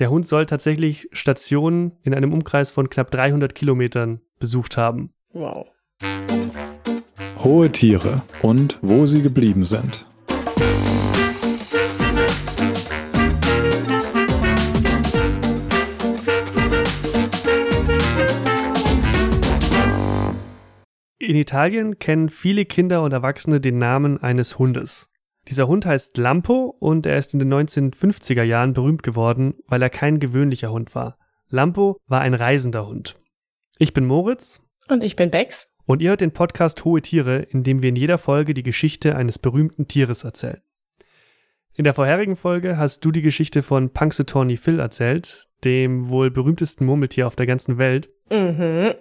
Der Hund soll tatsächlich Stationen in einem Umkreis von knapp 300 Kilometern besucht haben. Wow. Hohe Tiere und wo sie geblieben sind. In Italien kennen viele Kinder und Erwachsene den Namen eines Hundes. Dieser Hund heißt Lampo und er ist in den 1950er Jahren berühmt geworden, weil er kein gewöhnlicher Hund war. Lampo war ein reisender Hund. Ich bin Moritz. Und ich bin Bex. Und ihr hört den Podcast Hohe Tiere, in dem wir in jeder Folge die Geschichte eines berühmten Tieres erzählen. In der vorherigen Folge hast du die Geschichte von Punxsutawney Phil erzählt, dem wohl berühmtesten Murmeltier auf der ganzen Welt. Mhm.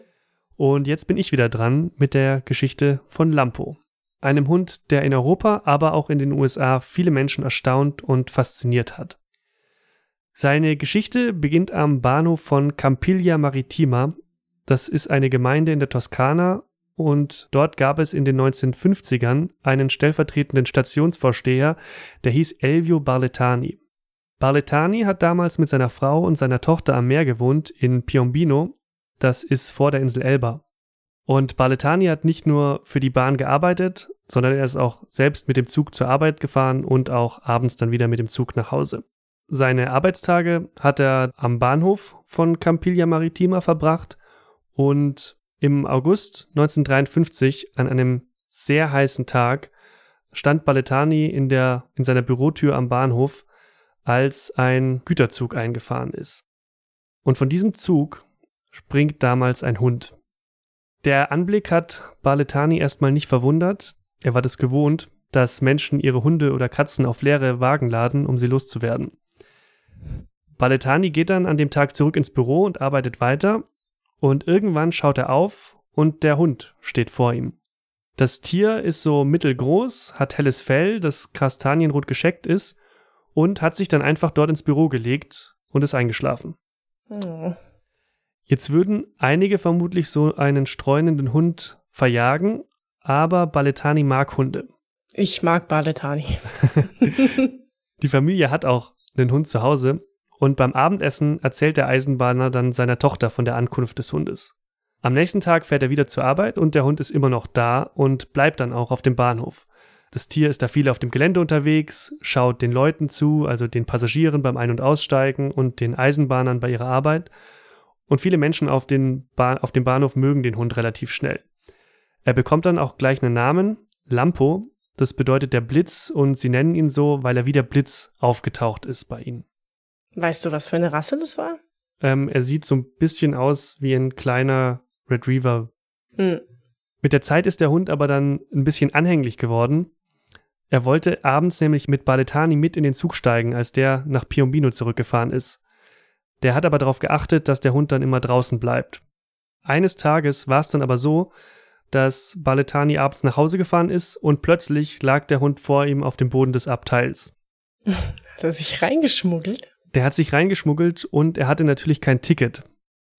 Und jetzt bin ich wieder dran mit der Geschichte von Lampo. Einem Hund, der in Europa, aber auch in den USA viele Menschen erstaunt und fasziniert hat. Seine Geschichte beginnt am Bahnhof von Campiglia Maritima. Das ist eine Gemeinde in der Toskana und dort gab es in den 1950ern einen stellvertretenden Stationsvorsteher, der hieß Elvio Barletani. Barletani hat damals mit seiner Frau und seiner Tochter am Meer gewohnt in Piombino das ist vor der Insel Elba. Und Baletani hat nicht nur für die Bahn gearbeitet, sondern er ist auch selbst mit dem Zug zur Arbeit gefahren und auch abends dann wieder mit dem Zug nach Hause. Seine Arbeitstage hat er am Bahnhof von Campiglia Maritima verbracht und im August 1953 an einem sehr heißen Tag stand Baletani in der in seiner Bürotür am Bahnhof, als ein Güterzug eingefahren ist. Und von diesem Zug springt damals ein Hund. Der Anblick hat Baletani erstmal nicht verwundert. Er war das gewohnt, dass Menschen ihre Hunde oder Katzen auf leere Wagen laden, um sie loszuwerden. Baletani geht dann an dem Tag zurück ins Büro und arbeitet weiter. Und irgendwann schaut er auf und der Hund steht vor ihm. Das Tier ist so mittelgroß, hat helles Fell, das kastanienrot gescheckt ist und hat sich dann einfach dort ins Büro gelegt und ist eingeschlafen. Oh. Jetzt würden einige vermutlich so einen streunenden Hund verjagen, aber Baletani mag Hunde. Ich mag Baletani. Die Familie hat auch einen Hund zu Hause und beim Abendessen erzählt der Eisenbahner dann seiner Tochter von der Ankunft des Hundes. Am nächsten Tag fährt er wieder zur Arbeit und der Hund ist immer noch da und bleibt dann auch auf dem Bahnhof. Das Tier ist da viel auf dem Gelände unterwegs, schaut den Leuten zu, also den Passagieren beim Ein- und Aussteigen und den Eisenbahnern bei ihrer Arbeit und viele Menschen auf, auf dem Bahnhof mögen den Hund relativ schnell. Er bekommt dann auch gleich einen Namen, Lampo, das bedeutet der Blitz und sie nennen ihn so, weil er wie der Blitz aufgetaucht ist bei ihnen. Weißt du, was für eine Rasse das war? Ähm, er sieht so ein bisschen aus wie ein kleiner Retriever. Hm. Mit der Zeit ist der Hund aber dann ein bisschen anhänglich geworden. Er wollte abends nämlich mit Baletani mit in den Zug steigen, als der nach Piombino zurückgefahren ist. Der hat aber darauf geachtet, dass der Hund dann immer draußen bleibt. Eines Tages war es dann aber so, dass Baletani abends nach Hause gefahren ist und plötzlich lag der Hund vor ihm auf dem Boden des Abteils. Hat er sich reingeschmuggelt? Der hat sich reingeschmuggelt und er hatte natürlich kein Ticket.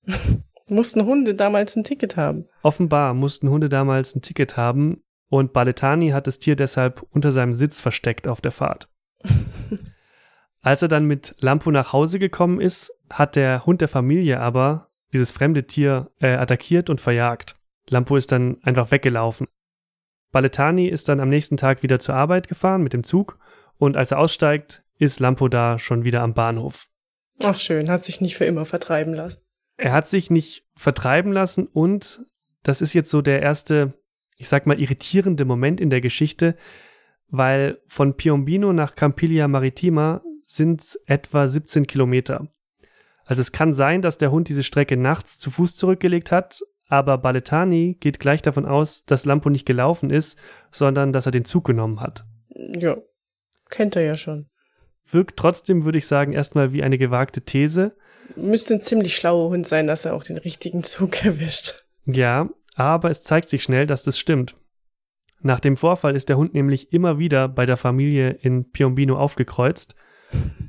mussten Hunde damals ein Ticket haben? Offenbar mussten Hunde damals ein Ticket haben und Baletani hat das Tier deshalb unter seinem Sitz versteckt auf der Fahrt. Als er dann mit Lampo nach Hause gekommen ist, hat der Hund der Familie aber dieses fremde Tier äh, attackiert und verjagt. Lampo ist dann einfach weggelaufen. Baletani ist dann am nächsten Tag wieder zur Arbeit gefahren mit dem Zug und als er aussteigt, ist Lampo da schon wieder am Bahnhof. Ach schön, hat sich nicht für immer vertreiben lassen. Er hat sich nicht vertreiben lassen und das ist jetzt so der erste, ich sag mal, irritierende Moment in der Geschichte, weil von Piombino nach Campiglia Maritima sind etwa 17 Kilometer. Also es kann sein, dass der Hund diese Strecke nachts zu Fuß zurückgelegt hat, aber Baletani geht gleich davon aus, dass Lampo nicht gelaufen ist, sondern dass er den Zug genommen hat. Ja, kennt er ja schon. Wirkt trotzdem, würde ich sagen, erstmal wie eine gewagte These. Müsste ein ziemlich schlauer Hund sein, dass er auch den richtigen Zug erwischt. Ja, aber es zeigt sich schnell, dass das stimmt. Nach dem Vorfall ist der Hund nämlich immer wieder bei der Familie in Piombino aufgekreuzt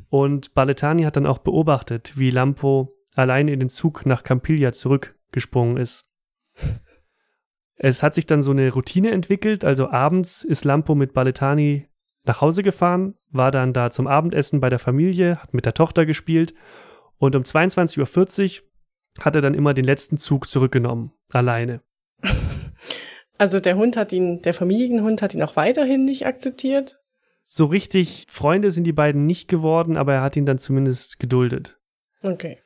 und Baletani hat dann auch beobachtet, wie Lampo allein in den Zug nach Campiglia zurückgesprungen ist. Es hat sich dann so eine Routine entwickelt, also abends ist Lampo mit Baletani nach Hause gefahren, war dann da zum Abendessen bei der Familie, hat mit der Tochter gespielt Und um 22.40 Uhr hat er dann immer den letzten Zug zurückgenommen, alleine. Also der Hund hat ihn, der Familienhund hat ihn auch weiterhin nicht akzeptiert? So richtig Freunde sind die beiden nicht geworden, aber er hat ihn dann zumindest geduldet. Okay.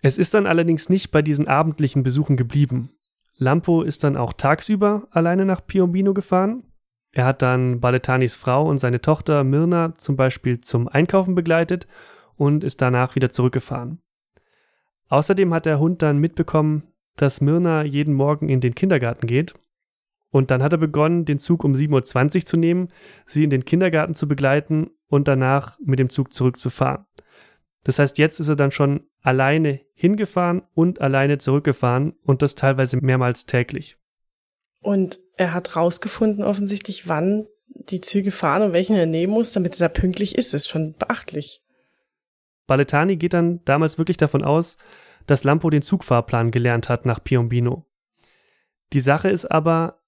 Es ist dann allerdings nicht bei diesen abendlichen Besuchen geblieben. Lampo ist dann auch tagsüber alleine nach Piombino gefahren. Er hat dann Baletanis Frau und seine Tochter Mirna zum Beispiel zum Einkaufen begleitet und ist danach wieder zurückgefahren. Außerdem hat der Hund dann mitbekommen, dass Mirna jeden Morgen in den Kindergarten geht. Und dann hat er begonnen, den Zug um 7.20 Uhr zu nehmen, sie in den Kindergarten zu begleiten und danach mit dem Zug zurückzufahren. Das heißt, jetzt ist er dann schon alleine hingefahren und alleine zurückgefahren und das teilweise mehrmals täglich. Und er hat rausgefunden offensichtlich, wann die Züge fahren und welchen er nehmen muss, damit er da pünktlich ist. Das ist schon beachtlich. Baletani geht dann damals wirklich davon aus, dass Lampo den Zugfahrplan gelernt hat nach Piombino. Die Sache ist aber,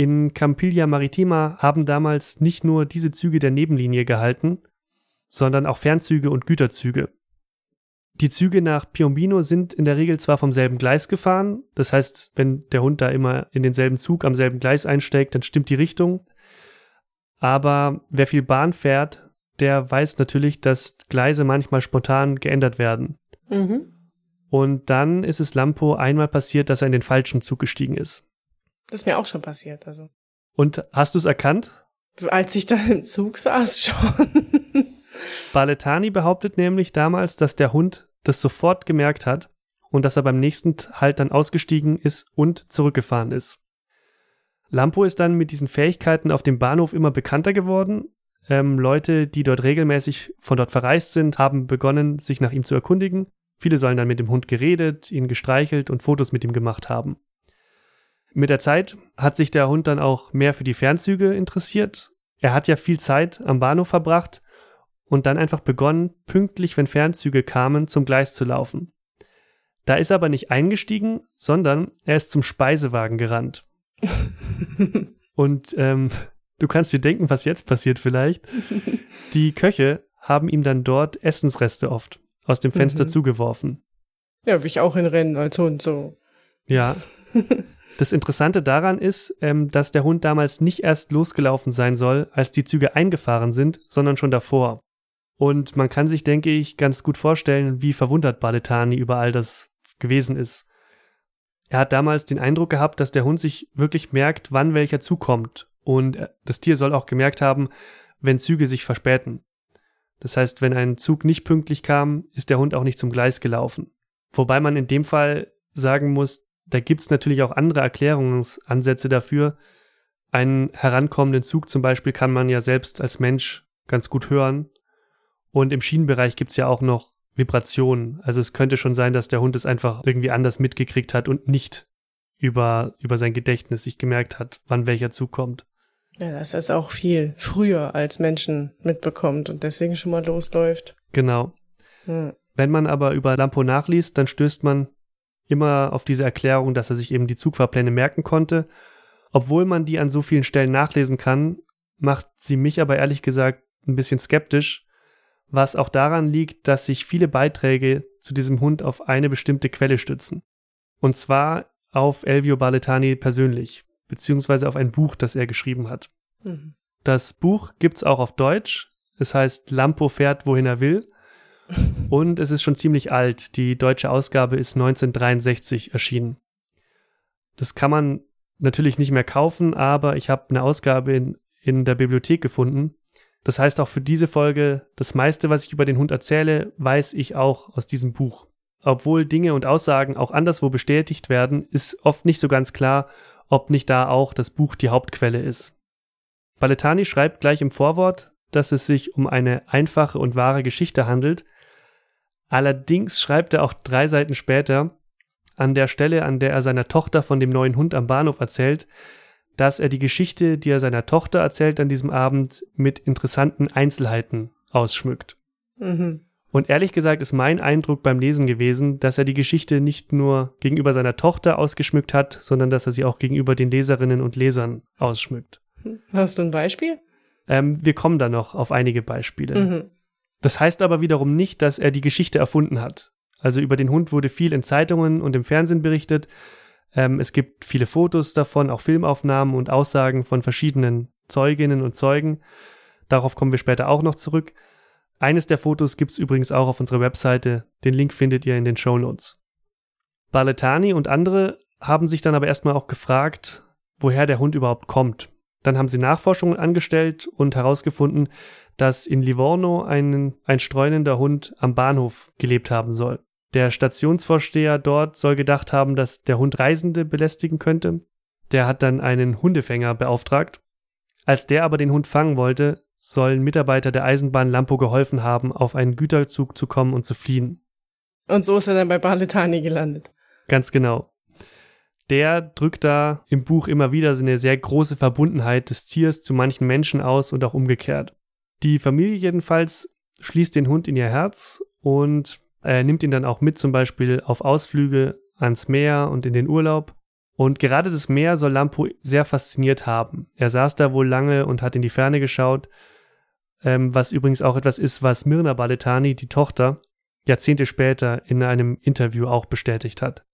in Campiglia Maritima haben damals nicht nur diese Züge der Nebenlinie gehalten, sondern auch Fernzüge und Güterzüge. Die Züge nach Piombino sind in der Regel zwar vom selben Gleis gefahren, das heißt, wenn der Hund da immer in denselben Zug am selben Gleis einsteigt, dann stimmt die Richtung. Aber wer viel Bahn fährt, der weiß natürlich, dass Gleise manchmal spontan geändert werden. Mhm. Und dann ist es Lampo einmal passiert, dass er in den falschen Zug gestiegen ist. Das ist mir auch schon passiert, also. Und hast du es erkannt? Als ich da im Zug saß schon. Baletani behauptet nämlich damals, dass der Hund das sofort gemerkt hat und dass er beim nächsten Halt dann ausgestiegen ist und zurückgefahren ist. Lampo ist dann mit diesen Fähigkeiten auf dem Bahnhof immer bekannter geworden. Ähm, Leute, die dort regelmäßig von dort verreist sind, haben begonnen, sich nach ihm zu erkundigen. Viele sollen dann mit dem Hund geredet, ihn gestreichelt und Fotos mit ihm gemacht haben. Mit der Zeit hat sich der Hund dann auch mehr für die Fernzüge interessiert. Er hat ja viel Zeit am Bahnhof verbracht und dann einfach begonnen, pünktlich, wenn Fernzüge kamen, zum Gleis zu laufen. Da ist er aber nicht eingestiegen, sondern er ist zum Speisewagen gerannt. und ähm, du kannst dir denken, was jetzt passiert vielleicht. Die Köche haben ihm dann dort Essensreste oft aus dem Fenster mhm. zugeworfen. Ja, wie ich auch in Rennen als Hund so. Ja. Das Interessante daran ist, ähm, dass der Hund damals nicht erst losgelaufen sein soll, als die Züge eingefahren sind, sondern schon davor. Und man kann sich, denke ich, ganz gut vorstellen, wie verwundert Baletani über all das gewesen ist. Er hat damals den Eindruck gehabt, dass der Hund sich wirklich merkt, wann welcher zukommt. Und äh, das Tier soll auch gemerkt haben, wenn Züge sich verspäten. Das heißt, wenn ein Zug nicht pünktlich kam, ist der Hund auch nicht zum Gleis gelaufen. Wobei man in dem Fall sagen muss, da gibt's natürlich auch andere Erklärungsansätze dafür. Einen herankommenden Zug zum Beispiel kann man ja selbst als Mensch ganz gut hören und im Schienenbereich gibt's ja auch noch Vibrationen. Also es könnte schon sein, dass der Hund es einfach irgendwie anders mitgekriegt hat und nicht über, über sein Gedächtnis sich gemerkt hat, wann welcher zukommt. Ja, dass es auch viel früher als Menschen mitbekommt und deswegen schon mal losläuft. Genau. Hm. Wenn man aber über Lampo nachliest, dann stößt man immer auf diese Erklärung, dass er sich eben die Zugfahrpläne merken konnte. Obwohl man die an so vielen Stellen nachlesen kann, macht sie mich aber ehrlich gesagt ein bisschen skeptisch, was auch daran liegt, dass sich viele Beiträge zu diesem Hund auf eine bestimmte Quelle stützen. Und zwar auf Elvio Baletani persönlich, beziehungsweise auf ein Buch, das er geschrieben hat. Mhm. Das Buch gibt's auch auf Deutsch. Es heißt Lampo fährt, wohin er will. Und es ist schon ziemlich alt. Die deutsche Ausgabe ist 1963 erschienen. Das kann man natürlich nicht mehr kaufen, aber ich habe eine Ausgabe in, in der Bibliothek gefunden das heißt auch für diese Folge, das meiste, was ich über den Hund erzähle, weiß ich auch aus diesem Buch. Obwohl Dinge und Aussagen auch anderswo bestätigt werden, ist oft nicht so ganz klar, ob nicht da auch das Buch die Hauptquelle ist. Baletani schreibt gleich im Vorwort, dass es sich um eine einfache und wahre Geschichte handelt. Allerdings schreibt er auch drei Seiten später, an der Stelle, an der er seiner Tochter von dem neuen Hund am Bahnhof erzählt, dass er die Geschichte, die er seiner Tochter erzählt an diesem Abend, mit interessanten Einzelheiten ausschmückt. Mhm. Und ehrlich gesagt ist mein Eindruck beim Lesen gewesen, dass er die Geschichte nicht nur gegenüber seiner Tochter ausgeschmückt hat, sondern dass er sie auch gegenüber den Leserinnen und Lesern ausschmückt. Hast du ein Beispiel? Ähm, wir kommen da noch auf einige Beispiele. Mhm. Das heißt aber wiederum nicht, dass er die Geschichte erfunden hat. Also über den Hund wurde viel in Zeitungen und im Fernsehen berichtet. Ähm, es gibt viele Fotos davon, auch Filmaufnahmen und Aussagen von verschiedenen Zeuginnen und Zeugen. Darauf kommen wir später auch noch zurück. Eines der Fotos gibt es übrigens auch auf unserer Webseite. Den Link findet ihr in den Show Notes. Baletani und andere haben sich dann aber erstmal auch gefragt, woher der Hund überhaupt kommt. Dann haben sie Nachforschungen angestellt und herausgefunden, dass in Livorno ein, ein streunender Hund am Bahnhof gelebt haben soll. Der Stationsvorsteher dort soll gedacht haben, dass der Hund Reisende belästigen könnte. Der hat dann einen Hundefänger beauftragt. Als der aber den Hund fangen wollte, sollen Mitarbeiter der Eisenbahn Lampo geholfen haben, auf einen Güterzug zu kommen und zu fliehen. Und so ist er dann bei Baletani gelandet. Ganz genau. Der drückt da im Buch immer wieder so eine sehr große Verbundenheit des Tiers zu manchen Menschen aus und auch umgekehrt. Die Familie jedenfalls schließt den Hund in ihr Herz und er nimmt ihn dann auch mit, zum Beispiel auf Ausflüge ans Meer und in den Urlaub. Und gerade das Meer soll Lampo sehr fasziniert haben. Er saß da wohl lange und hat in die Ferne geschaut, ähm, was übrigens auch etwas ist, was Mirna Baletani, die Tochter, Jahrzehnte später in einem Interview auch bestätigt hat.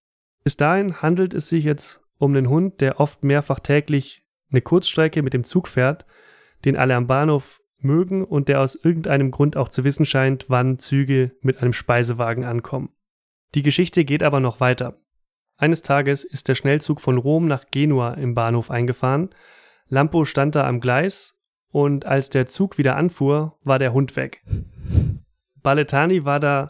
Bis dahin handelt es sich jetzt um einen Hund, der oft mehrfach täglich eine Kurzstrecke mit dem Zug fährt, den alle am Bahnhof mögen und der aus irgendeinem Grund auch zu wissen scheint, wann Züge mit einem Speisewagen ankommen. Die Geschichte geht aber noch weiter. Eines Tages ist der Schnellzug von Rom nach Genua im Bahnhof eingefahren. Lampo stand da am Gleis und als der Zug wieder anfuhr, war der Hund weg. Baletani war da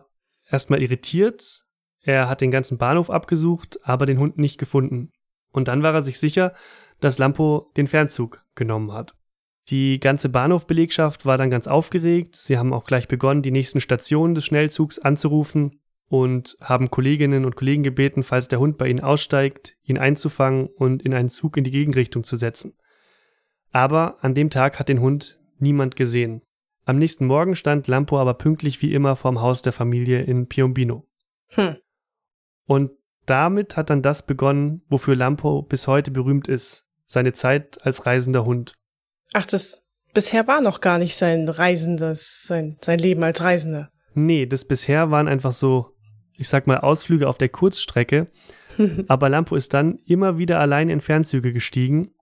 erstmal irritiert. Er hat den ganzen Bahnhof abgesucht, aber den Hund nicht gefunden. Und dann war er sich sicher, dass Lampo den Fernzug genommen hat. Die ganze Bahnhofbelegschaft war dann ganz aufgeregt. Sie haben auch gleich begonnen, die nächsten Stationen des Schnellzugs anzurufen und haben Kolleginnen und Kollegen gebeten, falls der Hund bei ihnen aussteigt, ihn einzufangen und in einen Zug in die Gegenrichtung zu setzen. Aber an dem Tag hat den Hund niemand gesehen. Am nächsten Morgen stand Lampo aber pünktlich wie immer vorm Haus der Familie in Piombino. Hm. Und damit hat dann das begonnen, wofür Lampo bis heute berühmt ist, seine Zeit als reisender Hund. Ach, das bisher war noch gar nicht sein Reisendes, sein, sein Leben als Reisender. Nee, das bisher waren einfach so, ich sag mal, Ausflüge auf der Kurzstrecke. Aber Lampo ist dann immer wieder allein in Fernzüge gestiegen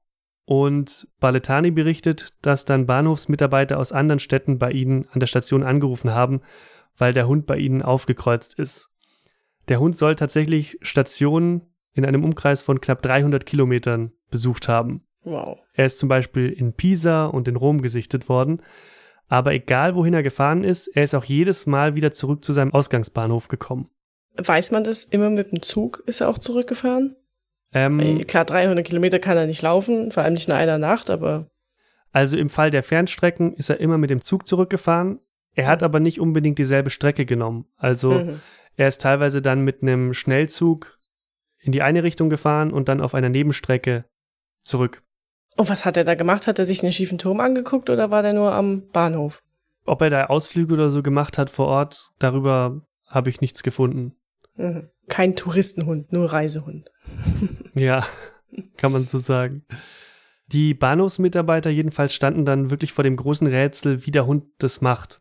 und Baletani berichtet, dass dann Bahnhofsmitarbeiter aus anderen Städten bei ihnen an der Station angerufen haben, weil der Hund bei ihnen aufgekreuzt ist. Der Hund soll tatsächlich Stationen in einem Umkreis von knapp 300 Kilometern besucht haben. Wow. Er ist zum Beispiel in Pisa und in Rom gesichtet worden. Aber egal wohin er gefahren ist, er ist auch jedes Mal wieder zurück zu seinem Ausgangsbahnhof gekommen. Weiß man das? Immer mit dem Zug ist er auch zurückgefahren? Ähm, Klar, 300 Kilometer kann er nicht laufen, vor allem nicht in einer Nacht, aber. Also im Fall der Fernstrecken ist er immer mit dem Zug zurückgefahren. Er hat aber nicht unbedingt dieselbe Strecke genommen. Also mhm. er ist teilweise dann mit einem Schnellzug in die eine Richtung gefahren und dann auf einer Nebenstrecke zurück. Und was hat er da gemacht? Hat er sich einen schiefen Turm angeguckt oder war der nur am Bahnhof? Ob er da Ausflüge oder so gemacht hat vor Ort, darüber habe ich nichts gefunden. Mhm. Kein Touristenhund, nur Reisehund. ja, kann man so sagen. Die Bahnhofsmitarbeiter jedenfalls standen dann wirklich vor dem großen Rätsel, wie der Hund das macht.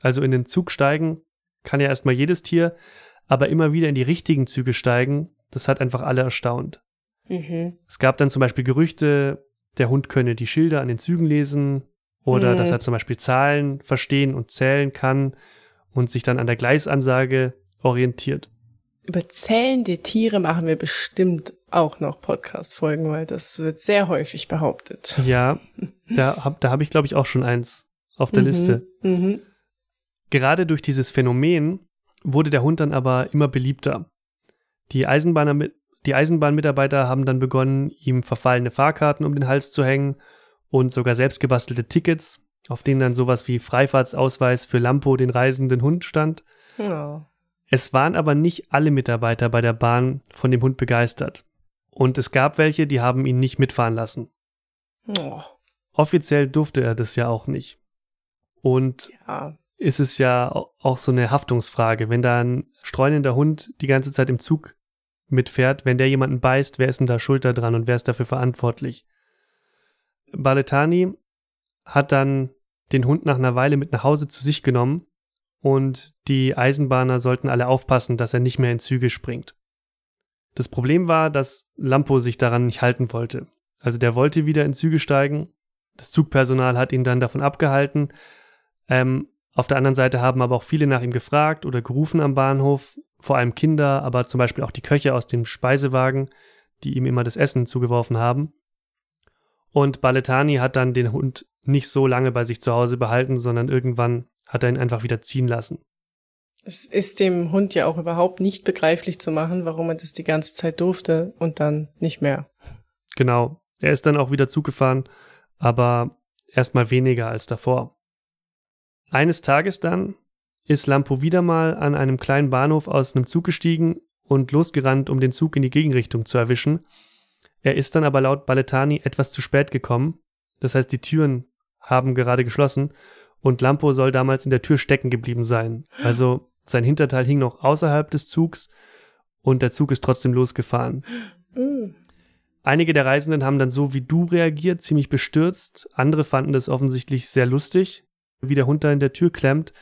Also in den Zug steigen kann ja erstmal jedes Tier, aber immer wieder in die richtigen Züge steigen, das hat einfach alle erstaunt. Mhm. Es gab dann zum Beispiel Gerüchte, der Hund könne die Schilder an den Zügen lesen oder mhm. dass er zum Beispiel Zahlen verstehen und zählen kann und sich dann an der Gleisansage orientiert. Über zählende Tiere machen wir bestimmt auch noch Podcast-Folgen, weil das wird sehr häufig behauptet. Ja, da habe da hab ich, glaube ich, auch schon eins auf der mhm. Liste. Mhm. Gerade durch dieses Phänomen wurde der Hund dann aber immer beliebter. Die Eisenbahner die Eisenbahnmitarbeiter haben dann begonnen, ihm verfallene Fahrkarten um den Hals zu hängen und sogar selbstgebastelte Tickets, auf denen dann sowas wie Freifahrtsausweis für Lampo, den reisenden Hund, stand. Oh. Es waren aber nicht alle Mitarbeiter bei der Bahn von dem Hund begeistert. Und es gab welche, die haben ihn nicht mitfahren lassen. Oh. Offiziell durfte er das ja auch nicht. Und ja. ist es ja auch so eine Haftungsfrage, wenn da ein streunender Hund die ganze Zeit im Zug mitfährt. Wenn der jemanden beißt, wer ist denn da schulter dran und wer ist dafür verantwortlich? Baletani hat dann den Hund nach einer Weile mit nach Hause zu sich genommen und die Eisenbahner sollten alle aufpassen, dass er nicht mehr in Züge springt. Das Problem war, dass Lampo sich daran nicht halten wollte. Also der wollte wieder in Züge steigen. Das Zugpersonal hat ihn dann davon abgehalten. Ähm, auf der anderen Seite haben aber auch viele nach ihm gefragt oder gerufen am Bahnhof, vor allem Kinder, aber zum Beispiel auch die Köche aus dem Speisewagen, die ihm immer das Essen zugeworfen haben. Und Baletani hat dann den Hund nicht so lange bei sich zu Hause behalten, sondern irgendwann hat er ihn einfach wieder ziehen lassen. Es ist dem Hund ja auch überhaupt nicht begreiflich zu machen, warum er das die ganze Zeit durfte und dann nicht mehr. Genau. Er ist dann auch wieder zugefahren, aber erstmal weniger als davor. Eines Tages dann ist Lampo wieder mal an einem kleinen Bahnhof aus einem Zug gestiegen und losgerannt, um den Zug in die Gegenrichtung zu erwischen. Er ist dann aber laut Baletani etwas zu spät gekommen. Das heißt, die Türen haben gerade geschlossen und Lampo soll damals in der Tür stecken geblieben sein. Also sein Hinterteil hing noch außerhalb des Zugs und der Zug ist trotzdem losgefahren. Einige der Reisenden haben dann so wie du reagiert, ziemlich bestürzt. Andere fanden das offensichtlich sehr lustig, wie der Hund da in der Tür klemmt.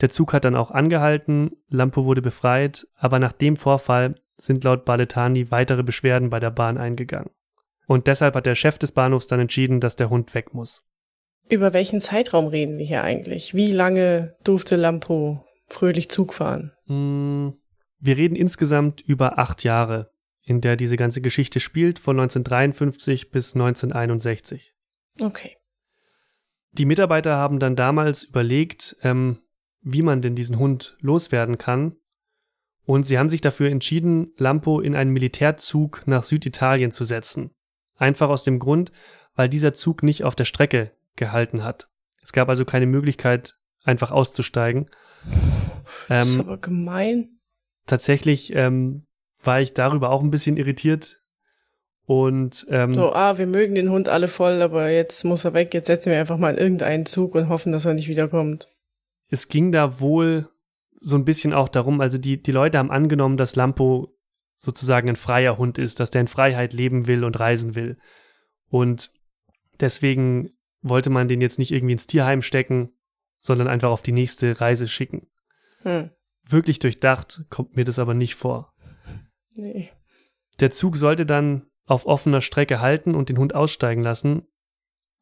Der Zug hat dann auch angehalten, Lampo wurde befreit, aber nach dem Vorfall sind laut Baletani weitere Beschwerden bei der Bahn eingegangen. Und deshalb hat der Chef des Bahnhofs dann entschieden, dass der Hund weg muss. Über welchen Zeitraum reden wir hier eigentlich? Wie lange durfte Lampo fröhlich Zug fahren? Hm, wir reden insgesamt über acht Jahre, in der diese ganze Geschichte spielt, von 1953 bis 1961. Okay. Die Mitarbeiter haben dann damals überlegt, ähm, wie man denn diesen Hund loswerden kann. Und sie haben sich dafür entschieden, Lampo in einen Militärzug nach Süditalien zu setzen. Einfach aus dem Grund, weil dieser Zug nicht auf der Strecke gehalten hat. Es gab also keine Möglichkeit, einfach auszusteigen. Das ist ähm, aber gemein. Tatsächlich ähm, war ich darüber auch ein bisschen irritiert. Und ähm, so, ah, wir mögen den Hund alle voll, aber jetzt muss er weg. Jetzt setzen wir einfach mal in irgendeinen Zug und hoffen, dass er nicht wiederkommt. Es ging da wohl so ein bisschen auch darum, also die, die Leute haben angenommen, dass Lampo sozusagen ein freier Hund ist, dass der in Freiheit leben will und reisen will. Und deswegen wollte man den jetzt nicht irgendwie ins Tierheim stecken, sondern einfach auf die nächste Reise schicken. Hm. Wirklich durchdacht kommt mir das aber nicht vor. Nee. Der Zug sollte dann auf offener Strecke halten und den Hund aussteigen lassen.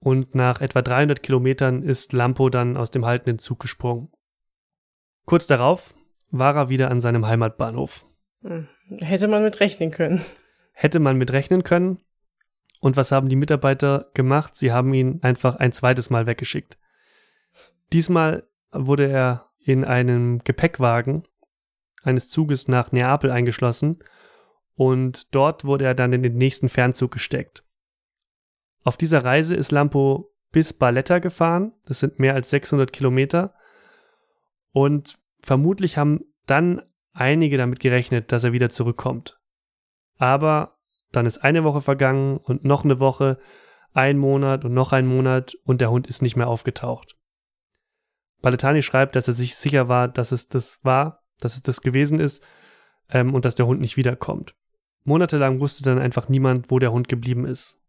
Und nach etwa 300 Kilometern ist Lampo dann aus dem haltenden Zug gesprungen. Kurz darauf war er wieder an seinem Heimatbahnhof. Hm. Hätte man mit rechnen können. Hätte man mit rechnen können. Und was haben die Mitarbeiter gemacht? Sie haben ihn einfach ein zweites Mal weggeschickt. Diesmal wurde er in einem Gepäckwagen eines Zuges nach Neapel eingeschlossen und dort wurde er dann in den nächsten Fernzug gesteckt. Auf dieser Reise ist Lampo bis Barletta gefahren, das sind mehr als 600 Kilometer und vermutlich haben dann einige damit gerechnet, dass er wieder zurückkommt. Aber dann ist eine Woche vergangen und noch eine Woche, ein Monat und noch ein Monat und der Hund ist nicht mehr aufgetaucht. Baletani schreibt, dass er sich sicher war, dass es das war, dass es das gewesen ist ähm, und dass der Hund nicht wiederkommt. Monatelang wusste dann einfach niemand, wo der Hund geblieben ist.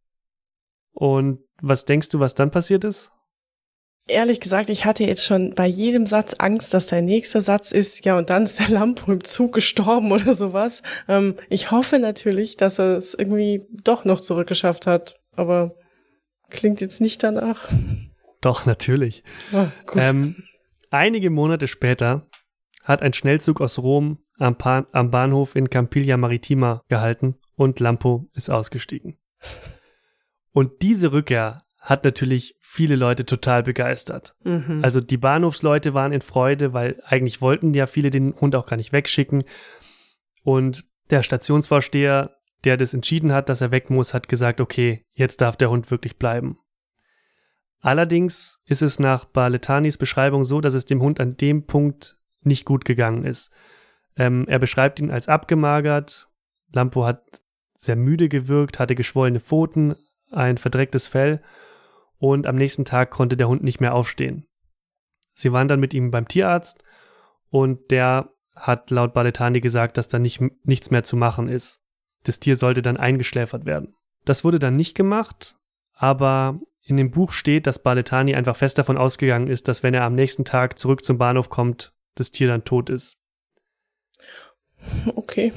Und was denkst du, was dann passiert ist? Ehrlich gesagt, ich hatte jetzt schon bei jedem Satz Angst, dass der nächste Satz ist, ja, und dann ist der Lampo im Zug gestorben oder sowas. Ähm, ich hoffe natürlich, dass er es irgendwie doch noch zurückgeschafft hat, aber klingt jetzt nicht danach. Doch, natürlich. Oh, ähm, einige Monate später hat ein Schnellzug aus Rom am, am Bahnhof in Campiglia Maritima gehalten und Lampo ist ausgestiegen. Und diese Rückkehr hat natürlich viele Leute total begeistert. Mhm. Also die Bahnhofsleute waren in Freude, weil eigentlich wollten ja viele den Hund auch gar nicht wegschicken. Und der Stationsvorsteher, der das entschieden hat, dass er weg muss, hat gesagt, okay, jetzt darf der Hund wirklich bleiben. Allerdings ist es nach Baletanis Beschreibung so, dass es dem Hund an dem Punkt nicht gut gegangen ist. Ähm, er beschreibt ihn als abgemagert. Lampo hat sehr müde gewirkt, hatte geschwollene Pfoten, ein verdrecktes Fell und am nächsten Tag konnte der Hund nicht mehr aufstehen. Sie waren dann mit ihm beim Tierarzt und der hat laut Baletani gesagt, dass da nicht, nichts mehr zu machen ist. Das Tier sollte dann eingeschläfert werden. Das wurde dann nicht gemacht, aber in dem Buch steht, dass Baletani einfach fest davon ausgegangen ist, dass wenn er am nächsten Tag zurück zum Bahnhof kommt, das Tier dann tot ist. Okay.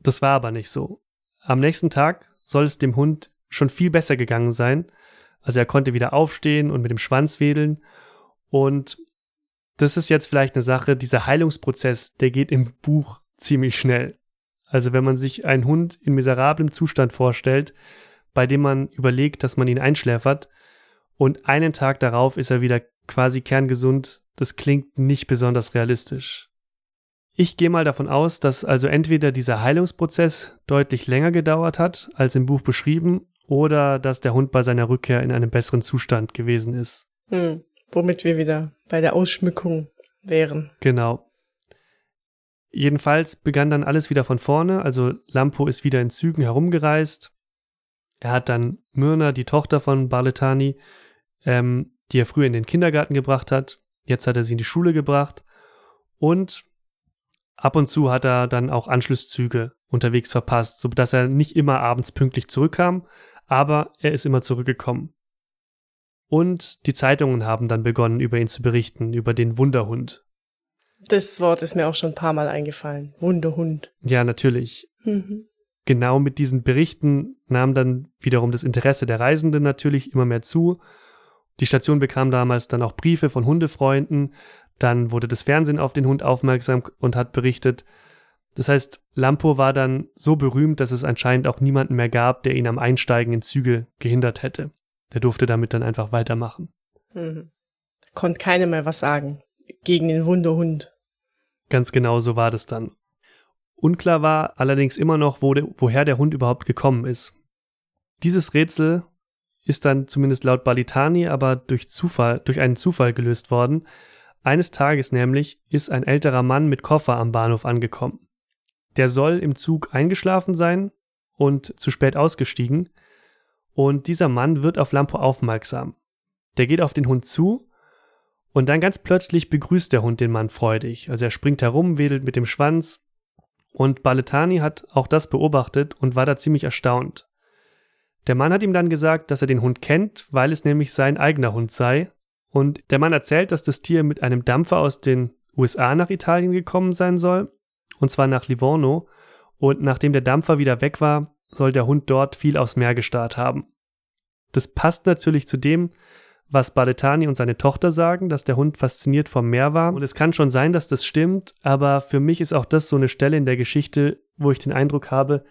Das war aber nicht so. Am nächsten Tag soll es dem Hund schon viel besser gegangen sein. Also er konnte wieder aufstehen und mit dem Schwanz wedeln. Und das ist jetzt vielleicht eine Sache, dieser Heilungsprozess, der geht im Buch ziemlich schnell. Also wenn man sich einen Hund in miserablem Zustand vorstellt, bei dem man überlegt, dass man ihn einschläfert und einen Tag darauf ist er wieder quasi kerngesund, das klingt nicht besonders realistisch. Ich gehe mal davon aus, dass also entweder dieser Heilungsprozess deutlich länger gedauert hat, als im Buch beschrieben, oder dass der Hund bei seiner Rückkehr in einem besseren Zustand gewesen ist. Hm, womit wir wieder bei der Ausschmückung wären. Genau. Jedenfalls begann dann alles wieder von vorne, also Lampo ist wieder in Zügen herumgereist. Er hat dann Myrna, die Tochter von Barletani, ähm, die er früher in den Kindergarten gebracht hat. Jetzt hat er sie in die Schule gebracht. Und ab und zu hat er dann auch Anschlusszüge unterwegs verpasst, sodass er nicht immer abends pünktlich zurückkam, aber er ist immer zurückgekommen. Und die Zeitungen haben dann begonnen, über ihn zu berichten, über den Wunderhund. Das Wort ist mir auch schon ein paar Mal eingefallen. Wunderhund. Ja, natürlich. Mhm. Genau mit diesen Berichten nahm dann wiederum das Interesse der Reisenden natürlich immer mehr zu. Die Station bekam damals dann auch Briefe von Hundefreunden, dann wurde das Fernsehen auf den Hund aufmerksam und hat berichtet. Das heißt, Lampo war dann so berühmt, dass es anscheinend auch niemanden mehr gab, der ihn am Einsteigen in Züge gehindert hätte. Der durfte damit dann einfach weitermachen. Mhm. Konnte keiner mehr was sagen gegen den Wunderhund. Ganz genau so war das dann. Unklar war allerdings immer noch, wo de, woher der Hund überhaupt gekommen ist. Dieses Rätsel ist dann zumindest laut Balitani aber durch Zufall, durch einen Zufall gelöst worden. Eines Tages nämlich ist ein älterer Mann mit Koffer am Bahnhof angekommen. Der soll im Zug eingeschlafen sein und zu spät ausgestiegen. Und dieser Mann wird auf Lampo aufmerksam. Der geht auf den Hund zu und dann ganz plötzlich begrüßt der Hund den Mann freudig. Also er springt herum, wedelt mit dem Schwanz und Baletani hat auch das beobachtet und war da ziemlich erstaunt. Der Mann hat ihm dann gesagt, dass er den Hund kennt, weil es nämlich sein eigener Hund sei. Und der Mann erzählt, dass das Tier mit einem Dampfer aus den USA nach Italien gekommen sein soll, und zwar nach Livorno. Und nachdem der Dampfer wieder weg war, soll der Hund dort viel aufs Meer gestarrt haben. Das passt natürlich zu dem, was Baletani und seine Tochter sagen, dass der Hund fasziniert vom Meer war. Und es kann schon sein, dass das stimmt, aber für mich ist auch das so eine Stelle in der Geschichte, wo ich den Eindruck habe,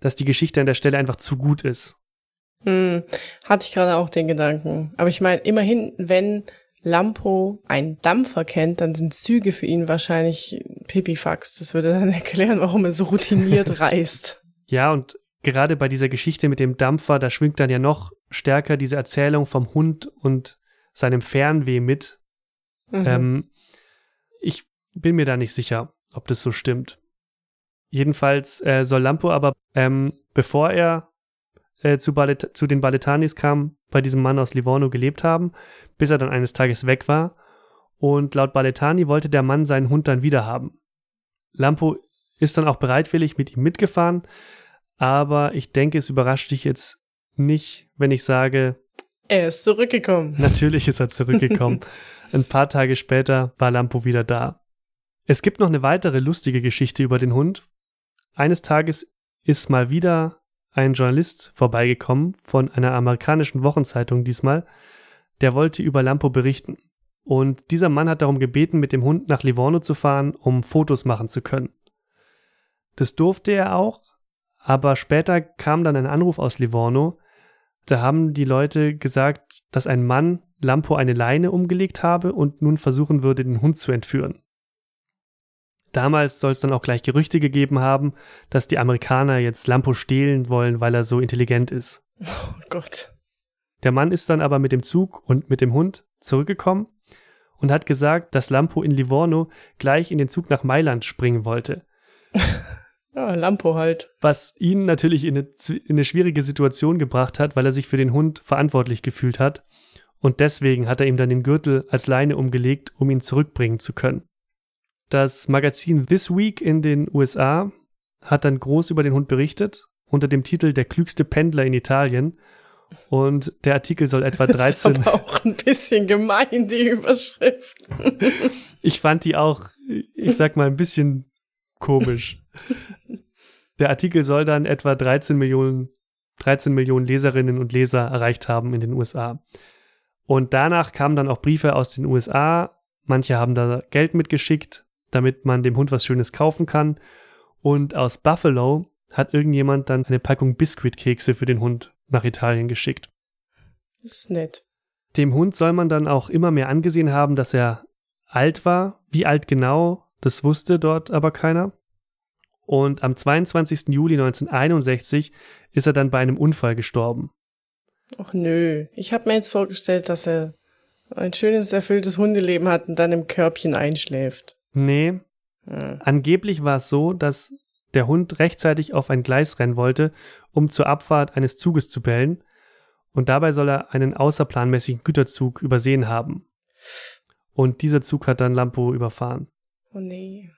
dass die Geschichte an der Stelle einfach zu gut ist. Hm, hatte ich gerade auch den Gedanken. Aber ich meine, immerhin, wenn Lampo einen Dampfer kennt, dann sind Züge für ihn wahrscheinlich Pipifax. Das würde dann erklären, warum er so routiniert reist. Ja, und gerade bei dieser Geschichte mit dem Dampfer, da schwingt dann ja noch stärker diese Erzählung vom Hund und seinem Fernweh mit. Mhm. Ähm, ich bin mir da nicht sicher, ob das so stimmt. Jedenfalls äh, soll Lampo aber, ähm, bevor er äh, zu, Ballet zu den Balletanis kam, bei diesem Mann aus Livorno gelebt haben, bis er dann eines Tages weg war. Und laut Balletani wollte der Mann seinen Hund dann wieder haben. Lampo ist dann auch bereitwillig mit ihm mitgefahren, aber ich denke, es überrascht dich jetzt nicht, wenn ich sage, er ist zurückgekommen. Natürlich ist er zurückgekommen. Ein paar Tage später war Lampo wieder da. Es gibt noch eine weitere lustige Geschichte über den Hund. Eines Tages ist mal wieder ein Journalist vorbeigekommen von einer amerikanischen Wochenzeitung diesmal. Der wollte über Lampo berichten. Und dieser Mann hat darum gebeten, mit dem Hund nach Livorno zu fahren, um Fotos machen zu können. Das durfte er auch, aber später kam dann ein Anruf aus Livorno. Da haben die Leute gesagt, dass ein Mann Lampo eine Leine umgelegt habe und nun versuchen würde, den Hund zu entführen. Damals soll es dann auch gleich Gerüchte gegeben haben, dass die Amerikaner jetzt Lampo stehlen wollen, weil er so intelligent ist. Oh Gott. Der Mann ist dann aber mit dem Zug und mit dem Hund zurückgekommen und hat gesagt, dass Lampo in Livorno gleich in den Zug nach Mailand springen wollte. Ja, Lampo halt. Was ihn natürlich in eine, in eine schwierige Situation gebracht hat, weil er sich für den Hund verantwortlich gefühlt hat. Und deswegen hat er ihm dann den Gürtel als Leine umgelegt, um ihn zurückbringen zu können. Das Magazin This Week in den USA hat dann groß über den Hund berichtet, unter dem Titel Der klügste Pendler in Italien. Und der Artikel soll etwa 13. Das ist aber auch ein bisschen gemein, die Überschrift. Ich fand die auch, ich sag mal, ein bisschen komisch. Der Artikel soll dann etwa 13 Millionen, 13 Millionen Leserinnen und Leser erreicht haben in den USA. Und danach kamen dann auch Briefe aus den USA. Manche haben da Geld mitgeschickt, damit man dem Hund was Schönes kaufen kann. Und aus Buffalo hat irgendjemand dann eine Packung Biskuitkekse für den Hund nach Italien geschickt. Das ist nett. Dem Hund soll man dann auch immer mehr angesehen haben, dass er alt war. Wie alt genau, das wusste dort aber keiner. Und am 22. Juli 1961 ist er dann bei einem Unfall gestorben. Ach nö, ich habe mir jetzt vorgestellt, dass er ein schönes, erfülltes Hundeleben hat und dann im Körbchen einschläft. Nee. Hm. Angeblich war es so, dass der Hund rechtzeitig auf ein Gleis rennen wollte, um zur Abfahrt eines Zuges zu bellen, und dabei soll er einen außerplanmäßigen Güterzug übersehen haben. Und dieser Zug hat dann Lampo überfahren. Oh nee.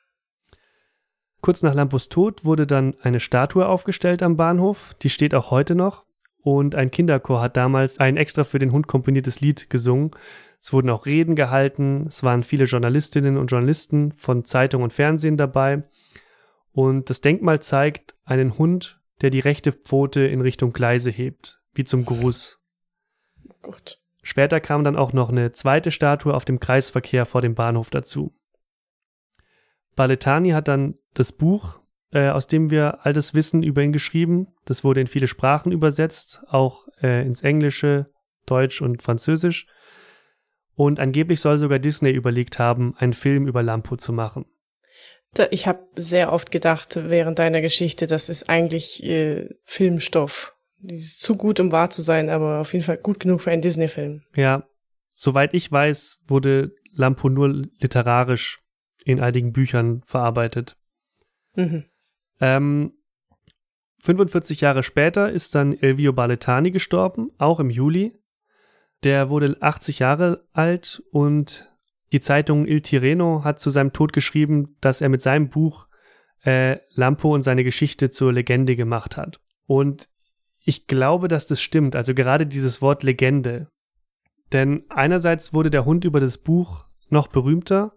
Kurz nach Lampos Tod wurde dann eine Statue aufgestellt am Bahnhof, die steht auch heute noch. Und ein Kinderchor hat damals ein extra für den Hund komponiertes Lied gesungen. Es wurden auch Reden gehalten, es waren viele Journalistinnen und Journalisten von Zeitung und Fernsehen dabei. Und das Denkmal zeigt einen Hund, der die rechte Pfote in Richtung Gleise hebt, wie zum Gruß. Gott. Später kam dann auch noch eine zweite Statue auf dem Kreisverkehr vor dem Bahnhof dazu. Baletani hat dann das Buch, äh, aus dem wir all das Wissen über ihn geschrieben. Das wurde in viele Sprachen übersetzt, auch äh, ins Englische, Deutsch und Französisch. Und angeblich soll sogar Disney überlegt haben, einen Film über Lampo zu machen. Ich habe sehr oft gedacht während deiner Geschichte, das ist eigentlich äh, Filmstoff. Die ist zu gut, um wahr zu sein, aber auf jeden Fall gut genug für einen Disney-Film. Ja, soweit ich weiß, wurde Lampo nur literarisch in einigen Büchern verarbeitet. Mhm. Ähm, 45 Jahre später ist dann Elvio Baletani gestorben, auch im Juli. Der wurde 80 Jahre alt und die Zeitung Il Tirreno hat zu seinem Tod geschrieben, dass er mit seinem Buch äh, Lampo und seine Geschichte zur Legende gemacht hat. Und ich glaube, dass das stimmt. Also gerade dieses Wort Legende. Denn einerseits wurde der Hund über das Buch noch berühmter.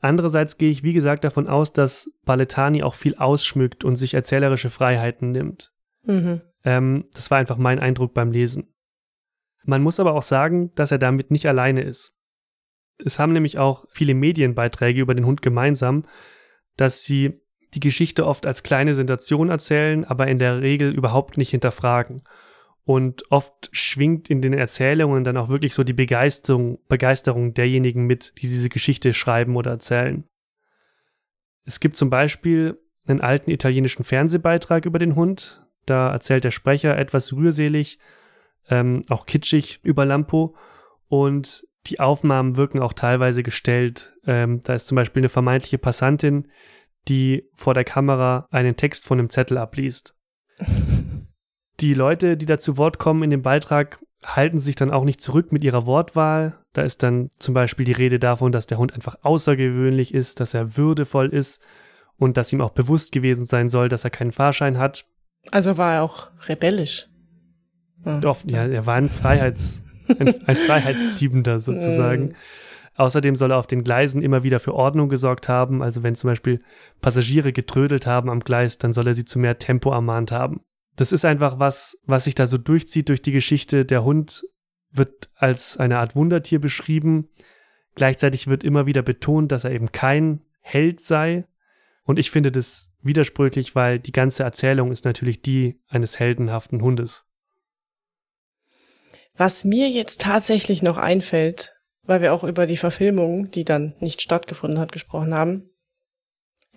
Andererseits gehe ich, wie gesagt, davon aus, dass Baletani auch viel ausschmückt und sich erzählerische Freiheiten nimmt. Mhm. Ähm, das war einfach mein Eindruck beim Lesen. Man muss aber auch sagen, dass er damit nicht alleine ist. Es haben nämlich auch viele Medienbeiträge über den Hund gemeinsam, dass sie die Geschichte oft als kleine Sensation erzählen, aber in der Regel überhaupt nicht hinterfragen. Und oft schwingt in den Erzählungen dann auch wirklich so die Begeisterung, Begeisterung derjenigen mit, die diese Geschichte schreiben oder erzählen. Es gibt zum Beispiel einen alten italienischen Fernsehbeitrag über den Hund. Da erzählt der Sprecher etwas rührselig, ähm, auch kitschig über Lampo. Und die Aufnahmen wirken auch teilweise gestellt. Ähm, da ist zum Beispiel eine vermeintliche Passantin, die vor der Kamera einen Text von einem Zettel abliest. Die Leute, die da zu Wort kommen in dem Beitrag, halten sich dann auch nicht zurück mit ihrer Wortwahl. Da ist dann zum Beispiel die Rede davon, dass der Hund einfach außergewöhnlich ist, dass er würdevoll ist und dass ihm auch bewusst gewesen sein soll, dass er keinen Fahrschein hat. Also war er auch rebellisch. Ja, ja er war ein Freiheits, ein, ein Freiheitstiebender sozusagen. Außerdem soll er auf den Gleisen immer wieder für Ordnung gesorgt haben. Also wenn zum Beispiel Passagiere getrödelt haben am Gleis, dann soll er sie zu mehr Tempo ermahnt haben. Das ist einfach was, was sich da so durchzieht durch die Geschichte. Der Hund wird als eine Art Wundertier beschrieben. Gleichzeitig wird immer wieder betont, dass er eben kein Held sei. Und ich finde das widersprüchlich, weil die ganze Erzählung ist natürlich die eines heldenhaften Hundes. Was mir jetzt tatsächlich noch einfällt, weil wir auch über die Verfilmung, die dann nicht stattgefunden hat, gesprochen haben.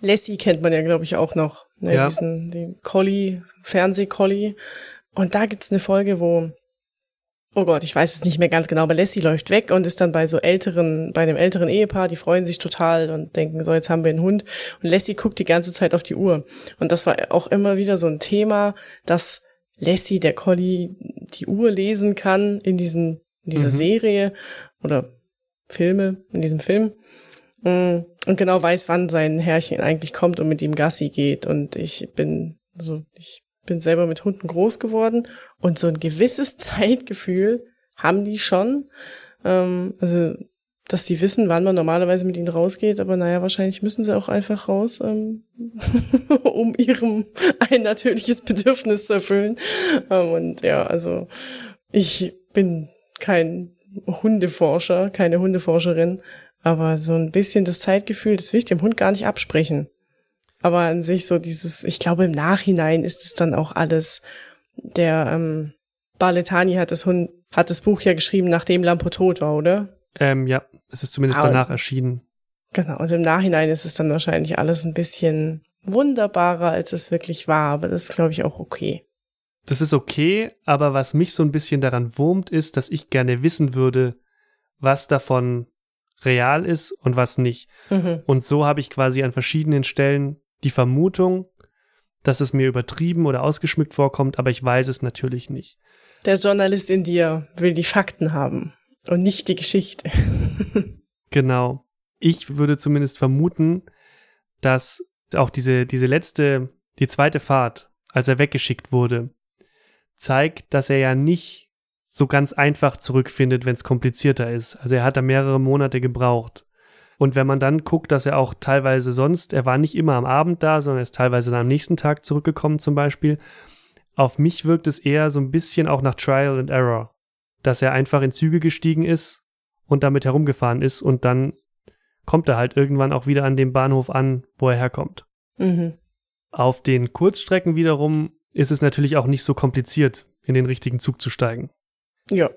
Lassie kennt man ja, glaube ich, auch noch. Ne, Ja. Diesen, den Collie, Fernseh-Collie. Und da gibt's eine Folge, wo, oh Gott, ich weiß es nicht mehr ganz genau, aber Lassie läuft weg und ist dann bei so älteren, bei einem älteren Ehepaar, die freuen sich total und denken, so, jetzt haben wir einen Hund. Und Lassie guckt die ganze Zeit auf die Uhr. Und das war auch immer wieder so ein Thema, dass Lassie, der Collie, die Uhr lesen kann in diesen, in dieser Mhm. Serie oder Filme, in diesem Film. Mm, Und genau weiß, wann sein Herrchen eigentlich kommt und mit ihm Gassi geht. Und ich bin so, ich bin selber mit Hunden groß geworden und so ein gewisses Zeitgefühl haben die schon. Ähm, also dass die wissen, wann man normalerweise mit ihnen rausgeht, aber naja, wahrscheinlich müssen sie auch einfach raus, ähm, um ihrem ein natürliches Bedürfnis zu erfüllen. Ähm, und ja, also ich bin kein Hundeforscher, keine Hundeforscherin, aber so ein bisschen das Zeitgefühl, das will ich dem Hund gar nicht absprechen. Aber an sich so dieses, ich glaube im Nachhinein ist es dann auch alles, der ähm, Baletani hat das Hund, hat das Buch ja geschrieben, nachdem Lampo tot war, oder? Ähm, ja, es ist zumindest Aber- danach erschienen. Genau, und im Nachhinein ist es dann wahrscheinlich alles ein bisschen wunderbarer, als es wirklich war, aber das ist, glaube ich, auch okay. Das ist okay, aber was mich so ein bisschen daran wurmt, ist, dass ich gerne wissen würde, was davon real ist und was nicht. Mhm. Und so habe ich quasi an verschiedenen Stellen die Vermutung, dass es mir übertrieben oder ausgeschmückt vorkommt, aber ich weiß es natürlich nicht. Der Journalist in dir will die Fakten haben und nicht die Geschichte. Genau. Ich würde zumindest vermuten, dass auch diese, diese letzte, die zweite Fahrt, als er weggeschickt wurde, zeigt, dass er ja nicht so ganz einfach zurückfindet, wenn es komplizierter ist. Also er hat da mehrere Monate gebraucht. Und wenn man dann guckt, dass er auch teilweise sonst, er war nicht immer am Abend da, sondern er ist teilweise dann am nächsten Tag zurückgekommen zum Beispiel. Auf mich wirkt es eher so ein bisschen auch nach Trial and Error, dass er einfach in Züge gestiegen ist und damit herumgefahren ist und dann kommt er halt irgendwann auch wieder an dem Bahnhof an, wo er herkommt. Mhm. Auf den Kurzstrecken wiederum ist es natürlich auch nicht so kompliziert, in den richtigen Zug zu steigen. Ja.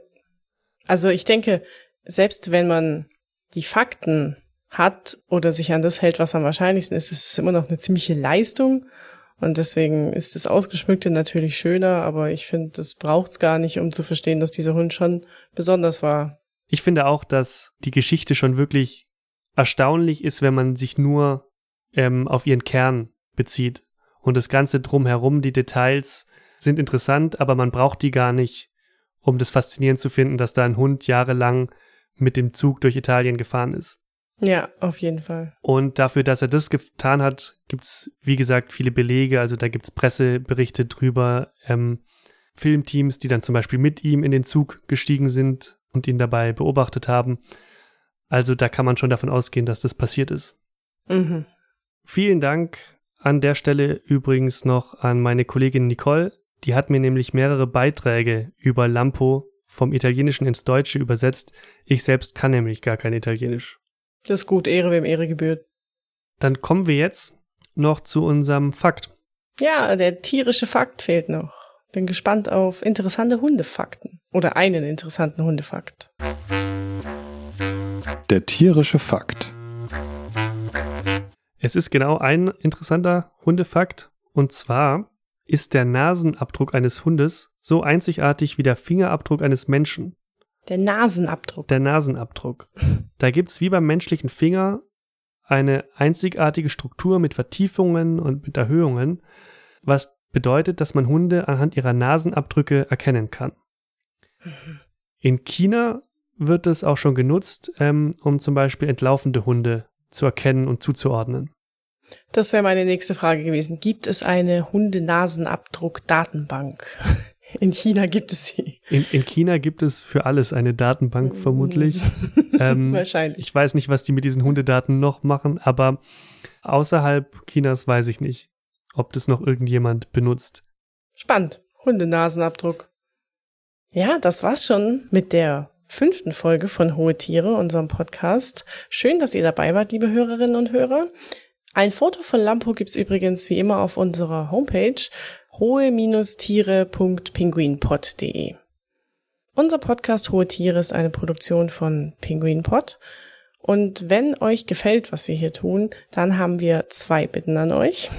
Also ich denke, selbst wenn man die Fakten hat oder sich an das hält, was am wahrscheinlichsten ist, ist es immer noch eine ziemliche Leistung. Und deswegen ist das Ausgeschmückte natürlich schöner, aber ich finde, das braucht's gar nicht, um zu verstehen, dass dieser Hund schon besonders war. Ich finde auch, dass die Geschichte schon wirklich erstaunlich ist, wenn man sich nur ähm, auf ihren Kern bezieht. Und das Ganze drumherum, die Details sind interessant, aber man braucht die gar nicht, um das faszinierend zu finden, dass da ein Hund jahrelang mit dem Zug durch Italien gefahren ist. Ja, auf jeden Fall. Und dafür, dass er das getan hat, gibt's wie gesagt, viele Belege. Also da gibt's Presseberichte drüber, ähm, Filmteams, die dann zum Beispiel mit ihm in den Zug gestiegen sind und ihn dabei beobachtet haben. Also da kann man schon davon ausgehen, dass das passiert ist. Mhm. Vielen Dank an der Stelle übrigens noch an meine Kollegin Nicole. Die hat mir nämlich mehrere Beiträge über Lampo vom Italienischen ins Deutsche übersetzt. Ich selbst kann nämlich gar kein Italienisch. Das ist gut, Ehre wem Ehre gebührt. Dann kommen wir jetzt noch zu unserem Fakt. Ja, der tierische Fakt fehlt noch. Bin gespannt auf interessante Hundefakten. Oder einen interessanten Hundefakt. Der tierische Fakt. Es ist genau ein interessanter Hundefakt. Und zwar ist der Nasenabdruck eines Hundes so einzigartig wie der Fingerabdruck eines Menschen. Der Nasenabdruck. Der Nasenabdruck. Da gibt's wie beim menschlichen Finger eine einzigartige Struktur mit Vertiefungen und mit Erhöhungen, was bedeutet, dass man Hunde anhand ihrer Nasenabdrücke erkennen kann. In China wird es auch schon genutzt, ähm, um zum Beispiel entlaufende Hunde zu erkennen und zuzuordnen. Das wäre meine nächste Frage gewesen. Gibt es eine Hundenasenabdruck-Datenbank? In China gibt es sie. In, in China gibt es für alles eine Datenbank vermutlich. ähm, Wahrscheinlich. ich weiß nicht, was die mit diesen Hundedaten noch machen, aber außerhalb Chinas weiß ich nicht, ob das noch irgendjemand benutzt. Spannend. Hundenasenabdruck. Ja, das war's schon mit der fünften Folge von Hohe Tiere, unserem Podcast. Schön, dass ihr dabei wart, liebe Hörerinnen und Hörer. Ein Foto von Lampo gibt's übrigens wie immer auf unserer Homepage hohe-tiere.pinguinpod.de. Unser Podcast Hohe Tiere ist eine Produktion von Pinguinpod. Und wenn euch gefällt, was wir hier tun, dann haben wir zwei Bitten an euch.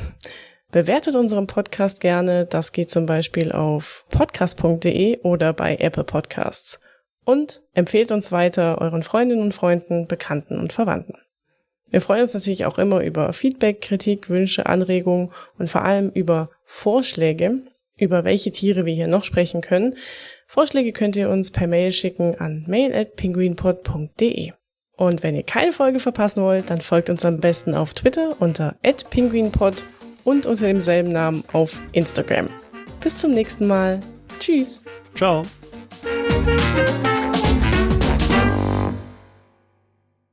Bewertet unseren Podcast gerne. Das geht zum Beispiel auf podcast.de oder bei Apple Podcasts. Und empfehlt uns weiter euren Freundinnen und Freunden, Bekannten und Verwandten. Wir freuen uns natürlich auch immer über Feedback, Kritik, Wünsche, Anregungen und vor allem über Vorschläge, über welche Tiere wir hier noch sprechen können. Vorschläge könnt ihr uns per Mail schicken an mail@penguinpod.de. Und wenn ihr keine Folge verpassen wollt, dann folgt uns am besten auf Twitter unter @penguinpod und unter demselben Namen auf Instagram. Bis zum nächsten Mal. Tschüss. Ciao.